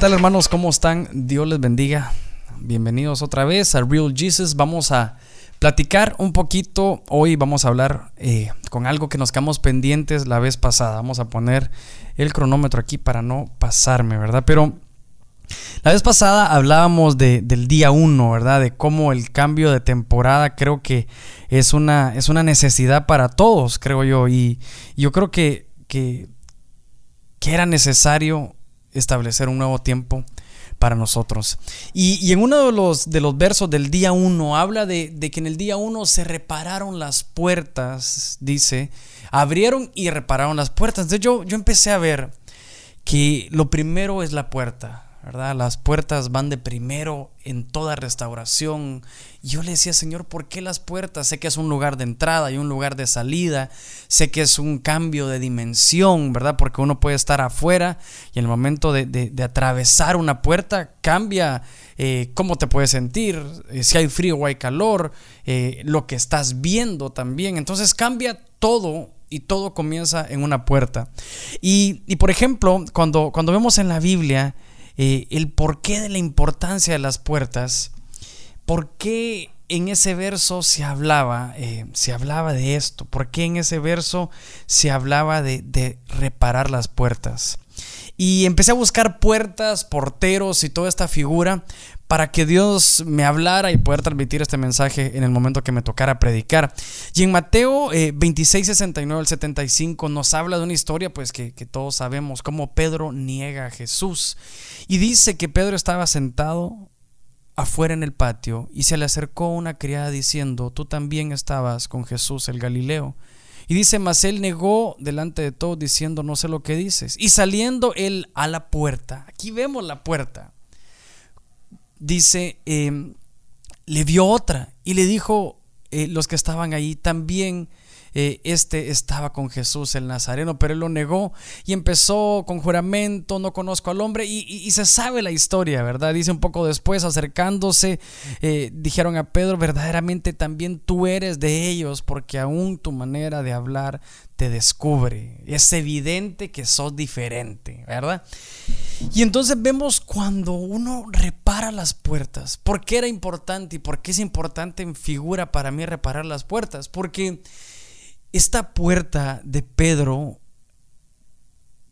tal hermanos? ¿Cómo están? Dios les bendiga. Bienvenidos otra vez a Real Jesus. Vamos a platicar un poquito. Hoy vamos a hablar eh, con algo que nos quedamos pendientes la vez pasada. Vamos a poner el cronómetro aquí para no pasarme, ¿verdad? Pero la vez pasada hablábamos del día 1, ¿verdad? De cómo el cambio de temporada creo que es una, es una necesidad para todos, creo yo. Y yo creo que, que era necesario establecer un nuevo tiempo para nosotros. Y, en uno de los, de los versos del día 1 habla de, de, que en el día 1 se repararon las puertas, dice, abrieron y repararon las puertas. Entonces yo, yo empecé a ver que lo primero es la puerta. ¿Verdad? Las puertas van de primero en toda restauración. Yo le decía, Señor, ¿por qué las puertas? Sé que es un lugar de entrada y un lugar de salida. Sé que es un cambio de dimensión, ¿verdad? Porque uno puede estar afuera y en el momento de, atravesar una puerta cambia eh, cómo te puedes sentir, eh, si hay frío o hay calor, eh, lo que estás viendo también. Entonces cambia todo y todo comienza en una puerta. Y, y por ejemplo, cuando, cuando vemos en la Biblia, eh, el porqué de la importancia de las puertas, por qué en ese verso se hablaba, eh, se hablaba de esto, por qué en ese verso se hablaba de, de reparar las puertas. Y empecé a buscar puertas, porteros y toda esta figura para que Dios me hablara y poder transmitir este mensaje en el momento que me tocara predicar. Y en Mateo 26, 69 al 75 nos habla de una historia pues que, que todos sabemos, cómo Pedro niega a Jesús. Y dice que Pedro estaba sentado afuera en el patio y se le acercó una criada diciendo, tú también estabas con Jesús el Galileo. Y dice, mas él negó delante de todos diciendo, no sé lo que dices. Y saliendo él a la puerta, aquí vemos la puerta, dice, em, le vio otra y le dijo eh, los que estaban ahí también. Eh, este estaba con Jesús el Nazareno, pero él lo negó y empezó con juramento, no conozco al hombre, y, se sabe la historia, ¿verdad? Dice un poco después, acercándose, eh, dijeron a Pedro, verdaderamente también tú eres de ellos, porque aún tu manera de hablar te descubre, es evidente que sos diferente, ¿verdad? Y entonces vemos cuando uno repara las puertas. ¿Por qué era importante y por qué es importante en figura para mí reparar las puertas? Porque esta puerta de Pedro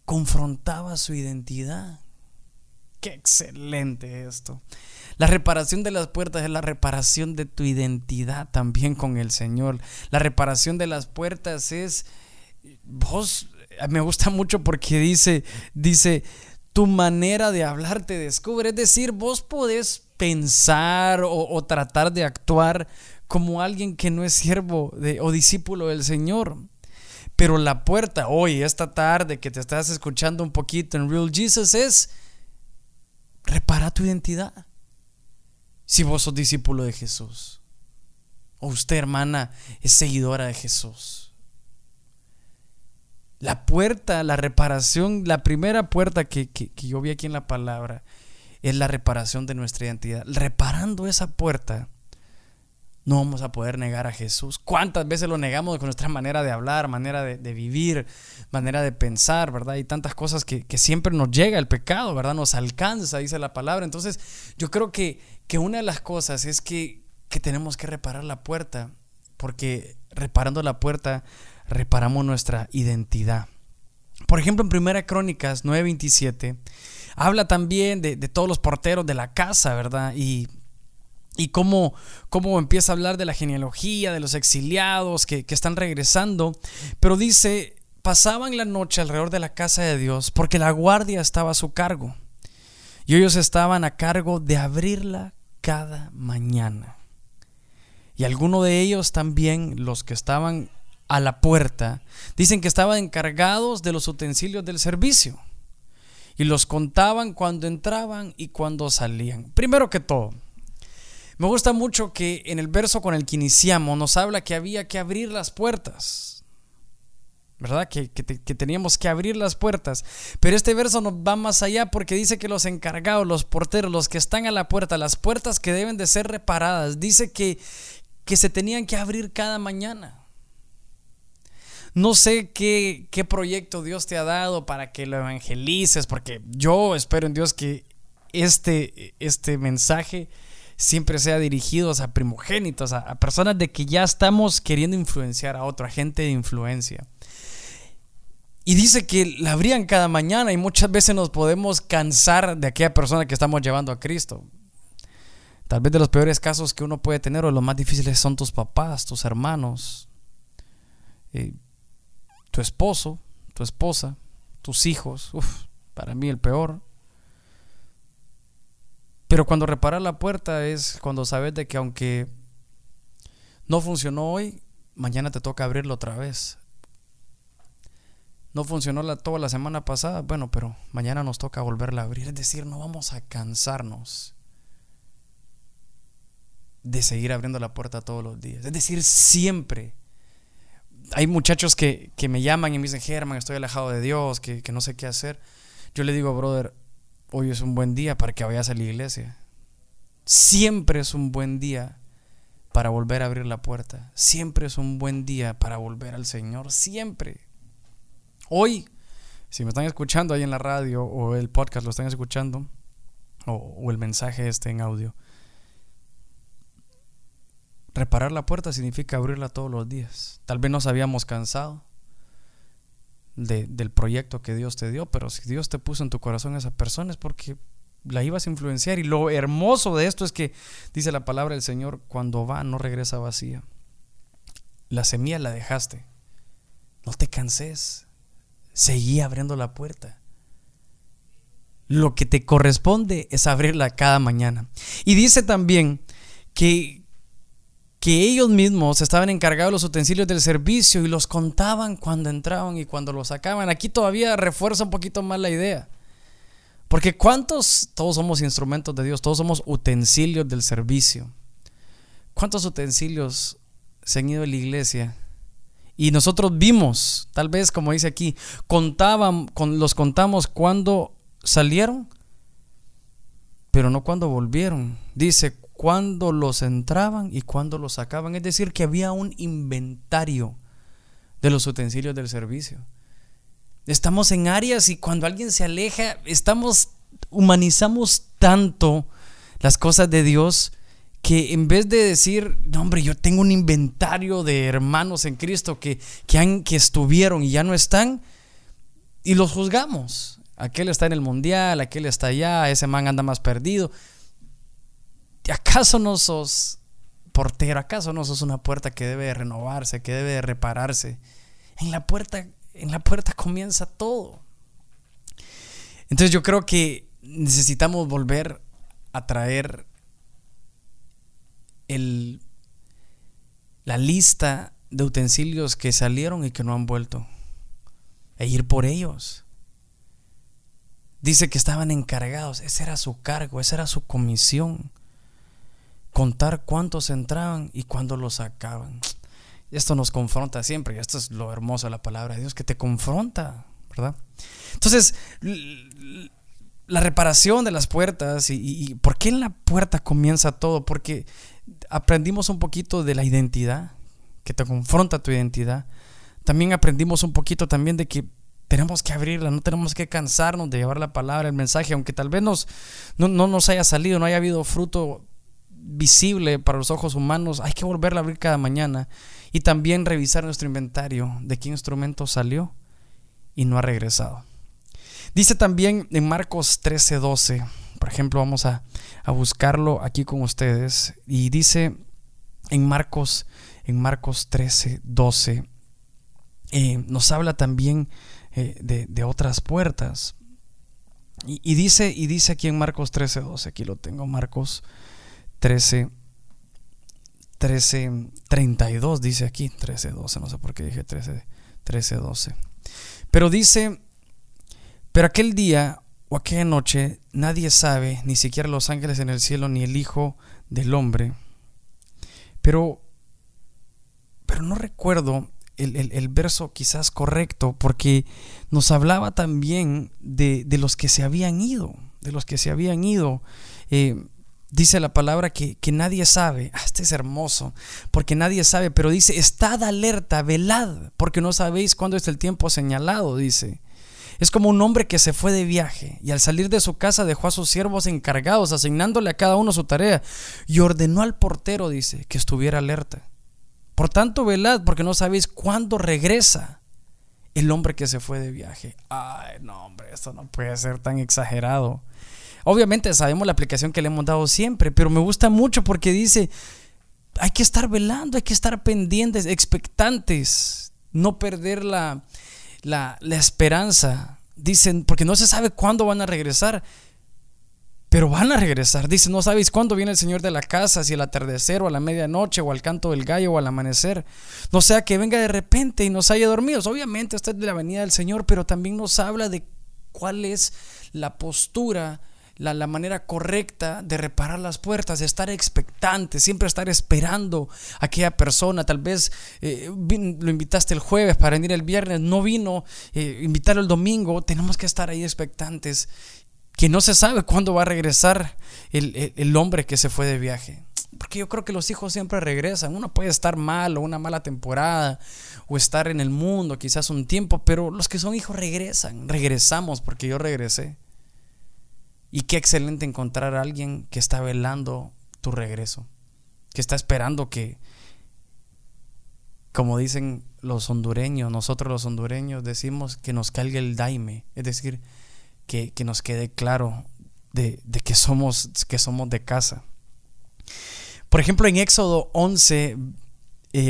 confrontaba su identidad. Qué excelente esto. La reparación de las puertas es la reparación de tu identidad también con el Señor. La reparación de las puertas es vos me gusta mucho porque dice dice tu manera de hablar te descubre. Es decir, vos podés pensar o, tratar de actuar como alguien que no es siervo o discípulo del Señor. Pero la puerta hoy, esta tarde que te estás escuchando un poquito en Real Jesus es repara tu identidad. Si vos sos discípulo de Jesús. O usted, hermana, es seguidora de Jesús. La puerta, la reparación, la primera puerta que, yo vi aquí en la palabra es la reparación de nuestra identidad. Reparando esa puerta, no vamos a poder negar a Jesús. ¿Cuántas veces lo negamos con nuestra manera de hablar, manera de, vivir, manera de pensar, verdad? Hay tantas cosas que, siempre nos llega el pecado, ¿verdad? Nos alcanza, dice la palabra. Entonces, yo creo que, que una de las cosas es que, que tenemos que reparar la puerta, porque reparando la puerta reparamos nuestra identidad. Por ejemplo, en Primera Crónicas 9:27 habla también de, todos los porteros de la casa, ¿verdad? Y, y cómo, cómo, empieza a hablar de la genealogía, de los exiliados que, que están regresando. Pero dice, pasaban la noche alrededor de la casa de Dios porque la guardia estaba a su cargo. Y ellos estaban a cargo de abrirla cada mañana. Y algunos de ellos también, los que estaban a la puerta, dicen que estaban encargados de los utensilios del servicio y los contaban cuando entraban y cuando salían. Primero que todo, me gusta mucho que en el verso con el que iniciamos nos habla que había que abrir las puertas. ¿Verdad? Que, que, teníamos que abrir las puertas. Pero este verso nos va más allá porque dice que los encargados, los porteros, los que están a la puerta, las puertas que deben de ser reparadas, dice que, que se tenían que abrir cada mañana. No sé qué, qué proyecto Dios te ha dado para que lo evangelices, porque yo espero en Dios que este, este mensaje siempre sea dirigido a primogénitos, a, personas de que ya estamos queriendo influenciar a otra gente de influencia. Y dice que la abrían cada mañana y muchas veces nos podemos cansar de aquella persona que estamos llevando a Cristo. Tal vez de los peores casos que uno puede tener o los más difíciles son tus papás, tus hermanos, eh, tu esposo, tu esposa, tus hijos. Uf, para mí el peor. Pero cuando reparas la puerta es cuando sabes de que aunque no funcionó hoy, mañana te toca abrirlo otra vez. No funcionó la, toda la semana pasada, bueno, pero mañana nos toca volverla a abrir. Es decir, no vamos a cansarnos de seguir abriendo la puerta todos los días. Es decir, siempre. Hay muchachos que, me llaman y me dicen, Germán, estoy alejado de Dios, que, que no sé qué hacer. Yo le digo, brother, hoy es un buen día para que vayas a la iglesia. Siempre es un buen día para volver a abrir la puerta. Siempre es un buen día para volver al Señor. Siempre. Hoy, si me están escuchando ahí en la radio o el podcast lo están escuchando, o, el mensaje este en audio, reparar la puerta significa abrirla todos los días. Tal vez nos habíamos cansado del proyecto que Dios te dio, pero si Dios te puso en tu corazón a esa persona es porque la ibas a influenciar. Y lo hermoso de esto es que dice la palabra del Señor, cuando va no regresa vacía. La semilla la dejaste. No te canses. Seguí abriendo la puerta. Lo que te corresponde es abrirla cada mañana. Y dice también que que ellos mismos estaban encargados de los utensilios del servicio y los contaban cuando entraban y cuando los sacaban. Aquí todavía refuerza un poquito más la idea. Porque ¿cuántos? Todos somos instrumentos de Dios, todos somos utensilios del servicio. ¿Cuántos utensilios se han ido a la iglesia? Y nosotros vimos, tal vez como dice aquí, contaban, los contamos cuando salieron, pero no cuando volvieron. Dice, cuándo los entraban y cuándo los sacaban. Es decir, que había un inventario de los utensilios del servicio. Estamos en áreas y cuando alguien se aleja, estamos humanizamos tanto las cosas de Dios que en vez de decir, no hombre, yo tengo un inventario de hermanos en Cristo que, han, que estuvieron y ya no están, y los juzgamos. Aquel está en el mundial, aquel está allá, ese man anda más perdido. ¿Acaso no sos portero? ¿Acaso no sos una puerta que debe renovarse, que debe repararse? En la puerta, en la puerta comienza todo. Entonces yo creo que necesitamos volver a traer el, la lista de utensilios que salieron y que no han vuelto. E ir por ellos. Dice que estaban encargados. Ese era su cargo, esa era su comisión contar cuántos entraban y cuántos los sacaban. Esto nos confronta siempre, y esto es lo hermoso de la palabra de Dios, que te confronta, ¿verdad? Entonces, la reparación de las puertas y, por qué en la puerta comienza todo, porque aprendimos un poquito de la identidad, que te confronta tu identidad. También aprendimos un poquito también de que tenemos que abrirla, no tenemos que cansarnos de llevar la palabra, el mensaje, aunque tal vez nos, no, no nos haya salido, no haya habido fruto visible para los ojos humanos, hay que volverla a abrir cada mañana y también revisar nuestro inventario de qué instrumento salió y no ha regresado. Dice también en Marcos 13:12, por ejemplo, vamos a, buscarlo aquí con ustedes, y dice en Marcos, en Marcos 13:12, eh, nos habla también eh, de, otras puertas. Y, y, dice, y dice aquí en Marcos 13:12, aquí lo tengo, Marcos 13, 13, 32 dice aquí, 13, 12, no sé por qué dije 13, 13, 12. Pero dice, pero aquel día o aquella noche nadie sabe, ni siquiera los ángeles en el cielo, ni el Hijo del Hombre. Pero, pero no recuerdo el, verso quizás correcto, porque nos hablaba también de, de, los que se habían ido, de los que se habían ido. Eh, Dice la palabra que, nadie sabe. Ah, este es hermoso, porque nadie sabe, pero dice, estad alerta, velad, porque no sabéis cuándo es el tiempo señalado, dice. Es como un hombre que se fue de viaje y al salir de su casa dejó a sus siervos encargados, asignándole a cada uno su tarea, y ordenó al portero, dice, que estuviera alerta. Por tanto, velad, porque no sabéis cuándo regresa el hombre que se fue de viaje. Ay, no, hombre, esto no puede ser tan exagerado. Obviamente sabemos la aplicación que le hemos dado siempre, pero me gusta mucho porque dice, hay que estar velando, hay que estar pendientes, expectantes, no perder la, la, esperanza. Dicen, porque no se sabe cuándo van a regresar, pero van a regresar. Dicen, no sabéis cuándo viene el Señor de la casa, si al atardecer o a la medianoche o al canto del gallo o al amanecer. No sea que venga de repente y nos haya dormidos. Obviamente esta es de la venida del Señor, pero también nos habla de cuál es la postura la, manera correcta de reparar las puertas, de estar expectante, siempre estar esperando a aquella persona. Tal vez eh, lo invitaste el jueves para venir el viernes, no vino, eh, invitarlo el domingo. Tenemos que estar ahí expectantes, que no se sabe cuándo va a regresar el, el hombre que se fue de viaje. Porque yo creo que los hijos siempre regresan. Uno puede estar mal o una mala temporada o estar en el mundo quizás un tiempo, pero los que son hijos regresan. Regresamos porque yo regresé. Y qué excelente encontrar a alguien que está velando tu regreso, que está esperando que, como dicen los hondureños, nosotros los hondureños decimos que nos caiga el daime, es decir, que, nos quede claro de, que, somos, que somos de casa. Por ejemplo, en Éxodo 11,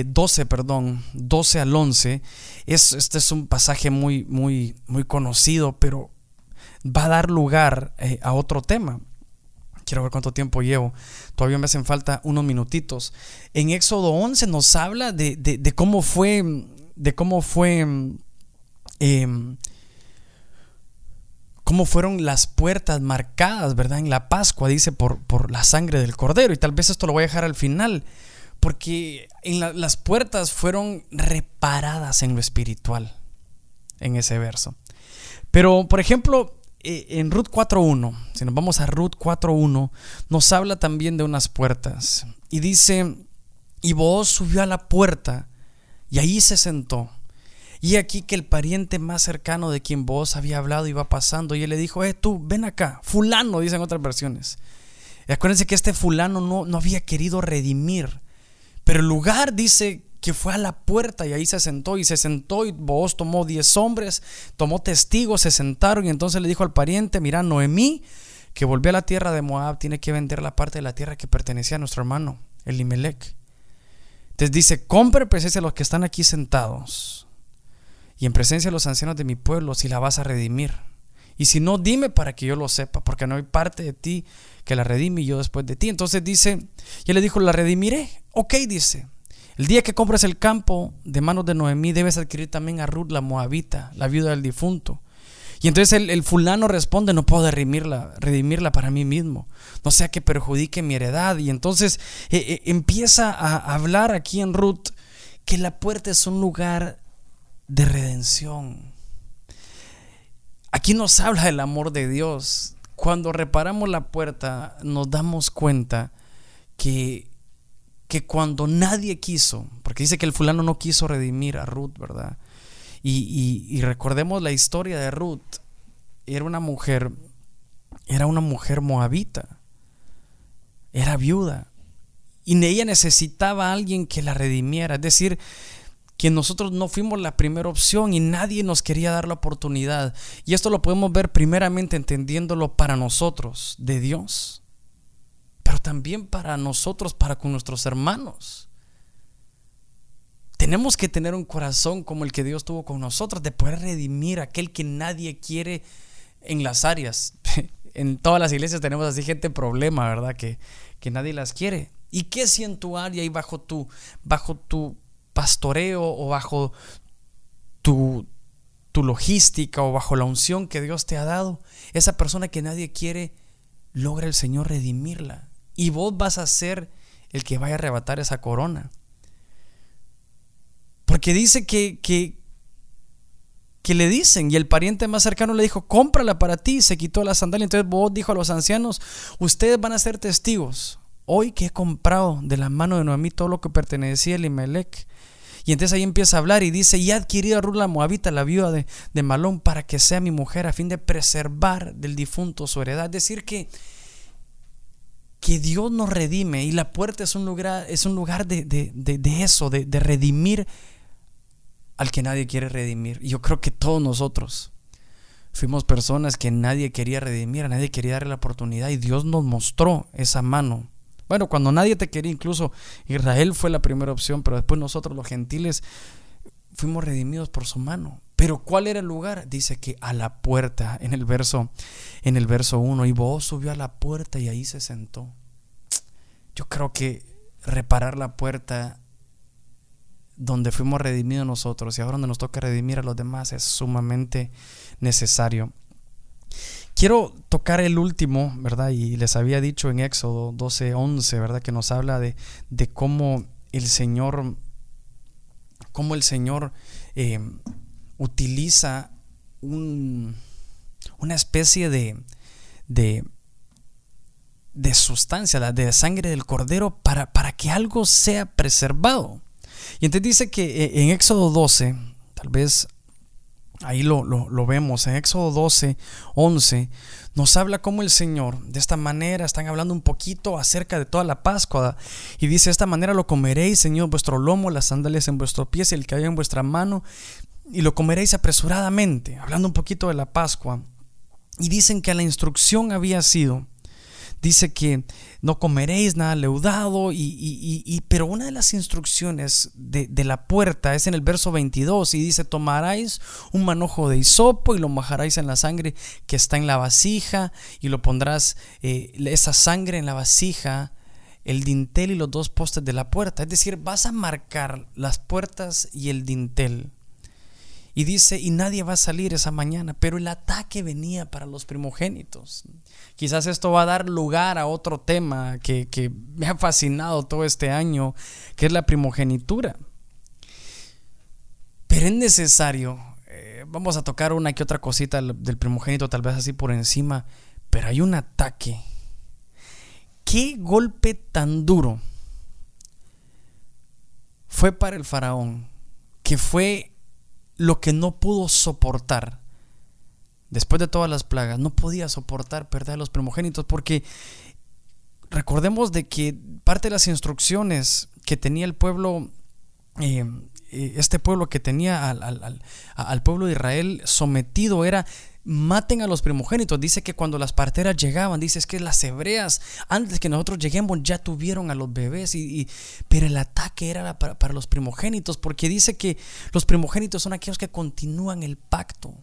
12, eh, perdón, 12 al 11, es, este es un pasaje muy, muy, muy conocido, pero va a dar lugar eh, a otro tema. Quiero ver cuánto tiempo llevo. Todavía me hacen falta unos minutitos. En Éxodo 11 nos habla de, cómo fue, de cómo fue, em, cómo fueron las puertas marcadas, ¿verdad? En la Pascua, dice, por, por la sangre del cordero. Y tal vez esto lo voy a dejar al final, porque las puertas fueron reparadas en lo espiritual, en ese verso. Pero, por ejemplo, en Ruth 4.1, si nos vamos a Ruth 4.1, nos habla también de unas puertas. Y dice, y vos subió a la puerta y ahí se sentó. Y aquí que el pariente más cercano de quien vos había hablado iba pasando y él le dijo, eh, tú, ven acá, fulano, dicen otras versiones. Y acuérdense que este fulano no, no había querido redimir. Pero el lugar dice que fue a la puerta y ahí se sentó y se sentó y vos tomó diez hombres, tomó testigos, se sentaron y entonces le dijo al pariente, mira, Noemí, que volvió a la tierra de Moab, tiene que vender la parte de la tierra que pertenecía a nuestro hermano, Elimelech. Entonces dice, compre presencia a los que están aquí sentados y en presencia de los ancianos de mi pueblo si la vas a redimir. Y si no, dime para que yo lo sepa, porque no hay parte de ti que la redime y yo después de ti. Entonces dice, y él le dijo, la redimiré. Ok, dice. El día que compres el campo de manos de Noemí, debes adquirir también a Ruth la moabita, la viuda del difunto. Y entonces el, fulano responde, no puedo redimirla, redimirla para mí mismo, no sea que perjudique mi heredad. Y entonces eh, eh, empieza a hablar aquí en Ruth que la puerta es un lugar de redención. Aquí nos habla del amor de Dios. Cuando reparamos la puerta nos damos cuenta que que cuando nadie quiso, porque dice que el fulano no quiso redimir a Ruth, ¿verdad? Y, recordemos la historia de Ruth, era una mujer, era una mujer moabita, era viuda, y ella necesitaba a alguien que la redimiera, es decir, que nosotros no fuimos la primera opción y nadie nos quería dar la oportunidad. Y esto lo podemos ver primeramente entendiéndolo para nosotros, de Dios pero también para nosotros, para con nuestros hermanos. Tenemos que tener un corazón como el que Dios tuvo con nosotros, de poder redimir a aquel que nadie quiere en las áreas. En todas las iglesias tenemos así gente problema, ¿verdad? Que, que nadie las quiere. ¿Y qué si en tu área y bajo tu, bajo tu pastoreo o bajo tu, tu logística o bajo la unción que Dios te ha dado, esa persona que nadie quiere, logra el Señor redimirla? Y vos vas a ser el que vaya a arrebatar esa corona. Porque dice que, que, que le dicen, y el pariente más cercano le dijo, cómprala para ti, se quitó la sandalia. Entonces vos dijo a los ancianos, ustedes van a ser testigos. Hoy que he comprado de la mano de Noemí todo lo que pertenecía a Elimelech. Y entonces ahí empieza a hablar y dice, y ha adquirido a Ruth la Moabita, la viuda de, de, Malón, para que sea mi mujer a fin de preservar del difunto su heredad. Es decir, que, que Dios nos redime y la puerta es un lugar, es un lugar de, de, de eso, de, redimir al que nadie quiere redimir. Y yo creo que todos nosotros fuimos personas que nadie quería redimir, nadie quería darle la oportunidad y Dios nos mostró esa mano bueno, cuando nadie te quería, incluso Israel fue la primera opción, pero después nosotros los gentiles fuimos redimidos por su mano. Pero ¿cuál era el lugar? Dice que a la puerta, en el verso en el verso 1, y vos subió a la puerta y ahí se sentó. Yo creo que reparar la puerta donde fuimos redimidos nosotros y ahora donde nos toca redimir a los demás es sumamente necesario. Quiero tocar el último, ¿verdad? Y les había dicho en Éxodo 12, 11, ¿verdad? Que nos habla de, de cómo el Señor, cómo el Señor eh, utiliza un, una especie de, de, de sustancia, de sangre del cordero, para, para que algo sea preservado. Y entonces dice que eh, en Éxodo 12, tal vez Ahí lo, vemos en Éxodo 12, 11. Nos habla cómo el Señor, de esta manera, están hablando un poquito acerca de toda la Pascua. Y dice: De esta manera lo comeréis, Señor, vuestro lomo, las sandalias en vuestro pie, el cabello en vuestra mano, y lo comeréis apresuradamente. Hablando un poquito de la Pascua. Y dicen que la instrucción había sido dice que no comeréis nada leudado, y, pero una de las instrucciones de, la puerta es en el verso 22 y dice, tomaráis un manojo de hisopo y lo mojaréis en la sangre que está en la vasija y lo pondrás eh, esa sangre en la vasija el dintel y los dos postes de la puerta. Es decir, vas a marcar las puertas y el dintel. Y dice, y nadie va a salir esa mañana, pero el ataque venía para los primogénitos. Quizás esto va a dar lugar a otro tema que, me ha fascinado todo este año, que es la primogenitura. Pero es necesario, eh, vamos a tocar una que otra cosita del primogénito, tal vez así por encima, pero hay un ataque. ¿Qué golpe tan duro fue para el faraón? Que fue lo que no pudo soportar. Después de todas las plagas, no podía soportar perder a los primogénitos porque recordemos de que parte de las instrucciones que tenía el pueblo, eh, eh, este pueblo que tenía al, al, pueblo de Israel sometido era maten a los primogénitos. Dice que cuando las parteras llegaban, dice es que las hebreas, antes que nosotros lleguemos, ya tuvieron a los bebés. Y, pero el ataque era para, para, los primogénitos, porque dice que los primogénitos son aquellos que continúan el pacto.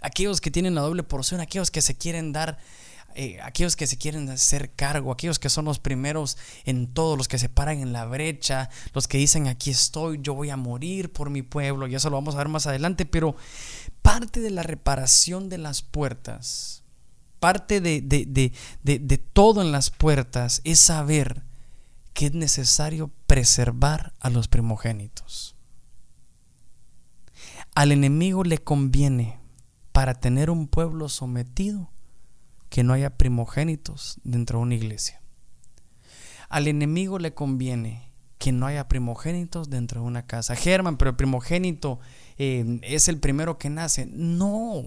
Aquellos que tienen la doble porción, aquellos que se quieren dar eh, aquellos que se quieren hacer cargo, aquellos que son los primeros en todo, los que se paran en la brecha, los que dicen aquí estoy, yo voy a morir por mi pueblo, y eso lo vamos a ver más adelante, pero parte de la reparación de las puertas, parte de, de todo en las puertas es saber que es necesario preservar a los primogénitos. Al enemigo le conviene para tener un pueblo sometido que no haya primogénitos dentro de una iglesia. Al enemigo le conviene que no haya primogénitos dentro de una casa. Germán, pero el primogénito eh, es el primero que nace. No,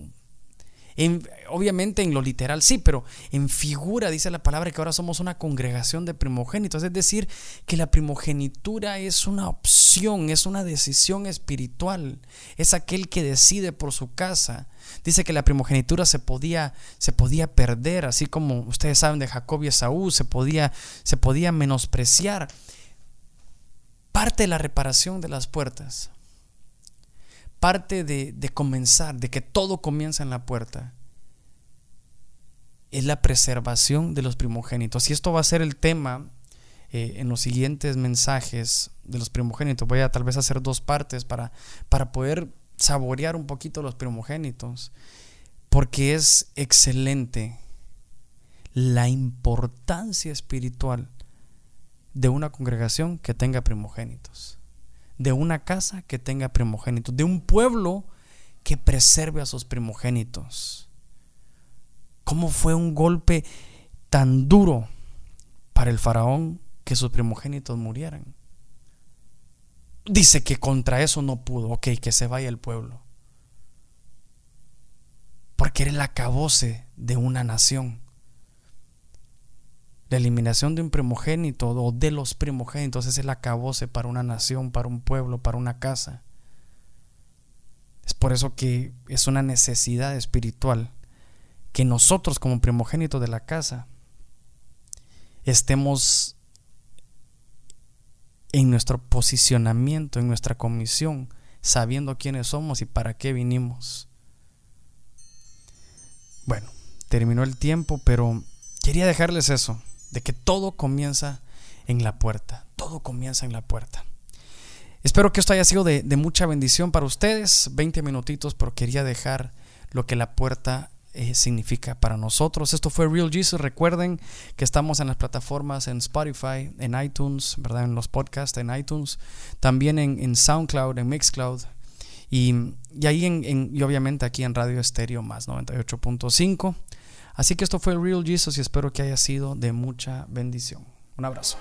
obviamente en lo literal sí, pero en figura dice la palabra que ahora somos una congregación de primogénitos. Es decir, que la primogenitura es una opción, es una decisión espiritual. Es aquel que decide por su casa. Dice que la primogenitura se podía, se podía perder, así como ustedes saben de Jacob y Esaú, se podía, se podía menospreciar. Parte de la reparación de las puertas parte de, comenzar, de que todo comienza en la puerta, es la preservación de los primogénitos. Y esto va a ser el tema eh, en los siguientes mensajes de los primogénitos. Voy a tal vez hacer dos partes para, para poder saborear un poquito los primogénitos, porque es excelente la importancia espiritual de una congregación que tenga primogénitos de una casa que tenga primogénitos, de un pueblo que preserve a sus primogénitos. ¿Cómo fue un golpe tan duro para el faraón que sus primogénitos murieran? dice que contra eso no pudo. Ok, que se vaya el pueblo. Porque era el acabose de una nación. La eliminación de un primogénito o de los primogénitos es el acabose para una nación, para un pueblo, para una casa. Es por eso que es una necesidad espiritual que nosotros como primogénitos de la casa estemos en nuestro posicionamiento, en nuestra comisión, sabiendo quiénes somos y para qué vinimos. Bueno, terminó el tiempo, pero quería dejarles eso, de que todo comienza en la puerta, todo comienza en la puerta. Espero que esto haya sido de, mucha bendición para ustedes, 20 minutitos, pero quería dejar lo que la puerta eh, significa para nosotros. Esto fue Real Jesus. Recuerden que estamos en las plataformas en Spotify, en iTunes, ¿verdad? En los podcasts, en iTunes, también en, SoundCloud, en Mixcloud. Y, ahí en, y obviamente aquí en Radio Estéreo más 98.5. Así que esto fue Real Jesus y espero que haya sido de mucha bendición. Un abrazo.